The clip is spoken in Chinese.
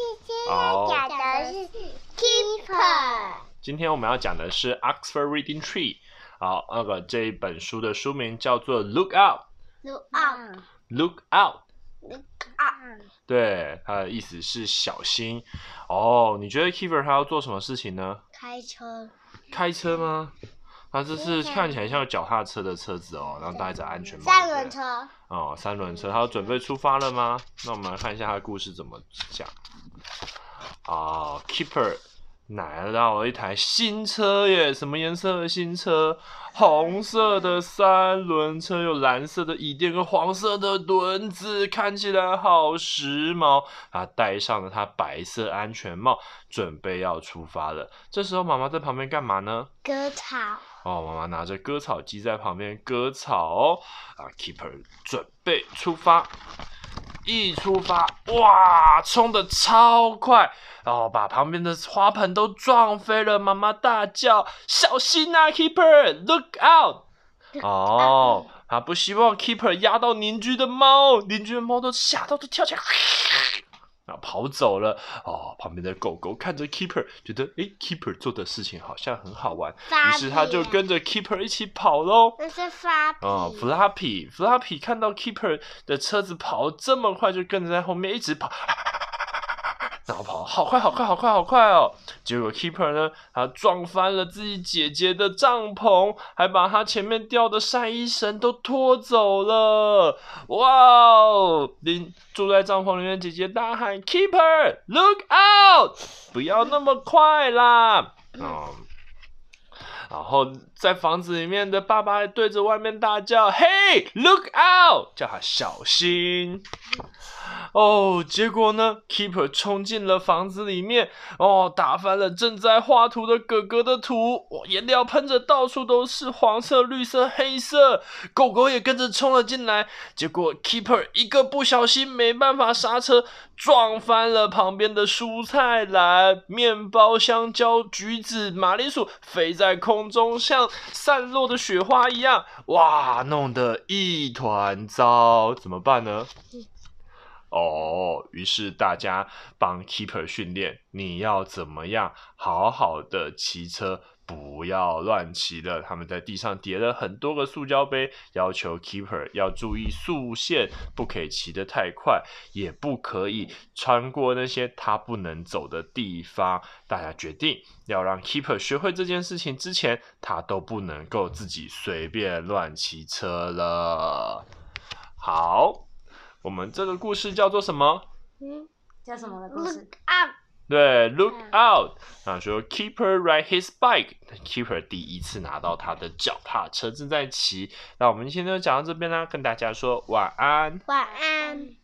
今天讲的是 keeper 今天我们要讲的是 oxford reading tree 好那个这一本书的书名叫做 look out look out look out look out 对它的意思是小心。哦你觉得 keeper 他要做什么事情呢？开车。开车吗？他这是看起来像脚踏车的车子哦然后戴着安全帽三轮车。哦三轮车。他要准备出发了吗？那我们来看一下他的故事怎么讲。啊，Keeper 买到了一台新车耶！什么颜色的新车？红色的三轮车，有蓝色的椅垫跟黄色的轮子，看起来好时髦。他戴上了他白色安全帽，准备要出发了。这时候妈妈在旁边干嘛呢？割草。哦，妈妈拿着割草机在旁边割草哦。啊，Keeper 准备出发。一出发，哇，冲的超快，然后把旁边的花盆都撞飞了。妈妈大叫：“小心啊，Keeper，Look out！” 哦，他不希望 Keeper 压到邻居的猫，邻居的猫都吓到都跳起来。跑走了哦，旁边的狗狗看着 Keeper，觉得诶 Keeper 做的事情好像很好玩，于是他就跟着 Keeper 一起跑喽。那是 Flappy 哦，Flappy，Flappy 看到 Keeper 的车子跑这么快，就跟着在后面一直跑。然后跑好快，好快，好快，好快哦！结果 Keeper 呢，他撞翻了自己姐姐的帐篷，还把他前面吊的晒衣绳都拖走了。哇哦！林住在帐篷里面，姐姐大喊：“Keeper，look out！不要那么快啦！”哦。然后在房子里面的爸爸还对着外面大叫：“Hey，look out！” 叫他小心。哦，结果呢？Keeper 冲进了房子里面，哦，打翻了正在画图的哥哥的图，哦，颜料喷着到处都是，黄色、绿色、黑色，狗狗也跟着冲了进来。结果 Keeper 一个不小心，没办法刹车，撞翻了旁边的蔬菜篮，面包、香蕉、橘子、马铃薯飞在空中，像散落的雪花一样，哇，弄得一团糟，怎么办呢？哦，于是大家帮 Keeper 训练，你要怎么样好好的骑车，不要乱骑了。他们在地上叠了很多个塑胶杯，要求 Keeper 要注意速限，不可以骑得太快，也不可以穿过那些他不能走的地方。大家决定要让 Keeper 学会这件事情之前，他都不能够自己随便乱骑车了。好。我们这个故事叫做什么？嗯，叫什么的故事？Look out！对，Look out！啊，说 Keeper ride his bike，Keeper 第一次拿到他的脚踏车正在骑。那我们今天就讲到这边啦，跟大家说晚安。晚安。